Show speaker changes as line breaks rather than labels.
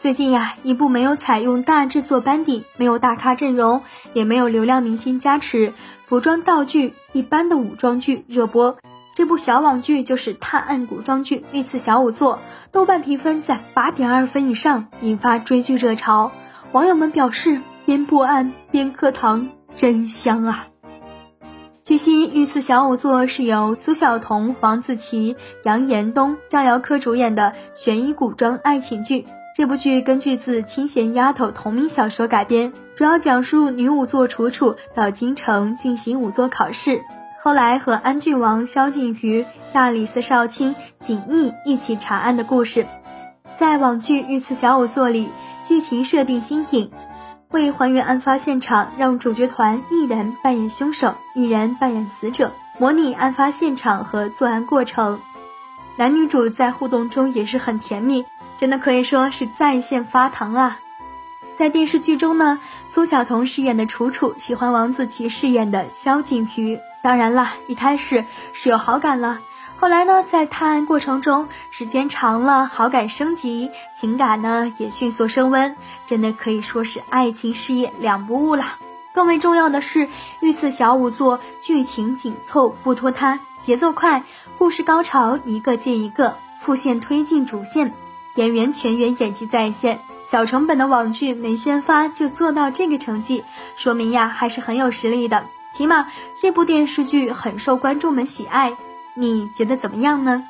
最近呀，一部没有采用大制作班底、没有大咖阵容、也没有流量明星加持、服装道具一般的武装剧热播。这部小网剧就是探案古装剧《御赐小仵作》，豆瓣评分在八点二分以上，引发追剧热潮。网友们表示，边破案边嗑糖，真香啊！据悉，《御赐小仵作》是由苏晓彤、黄子琪、杨延东、张瑶珂主演的悬疑古装爱情剧。这部剧根据自《清闲丫头》同名小说改编，主要讲述女仵作楚楚到京城进行仵作考试，后来和安郡王萧景瑜、大理寺少卿景逸一起查案的故事。在网剧《御赐小仵作》里，剧情设定新颖。为还原案发现场，让主角团一人扮演凶手，一人扮演死者，模拟案发现场和作案过程。男女主在互动中也是很甜蜜，真的可以说是在线发糖啊！在电视剧中呢，苏晓彤饰演的楚楚喜欢王子奇饰演的萧景瑜，当然啦，一开始是有好感了。后来呢，在探案过程中，时间长了，好感升级，情感呢也迅速升温，真的可以说是爱情事业两不误了。更为重要的是，御赐小仵作剧情紧凑不拖沓，节奏快，故事高潮一个接一个，副线推进主线，演员全员演技在线。小成本的网剧没宣发就做到这个成绩，说明呀还是很有实力的。起码这部电视剧很受观众们喜爱。你觉得怎么样呢？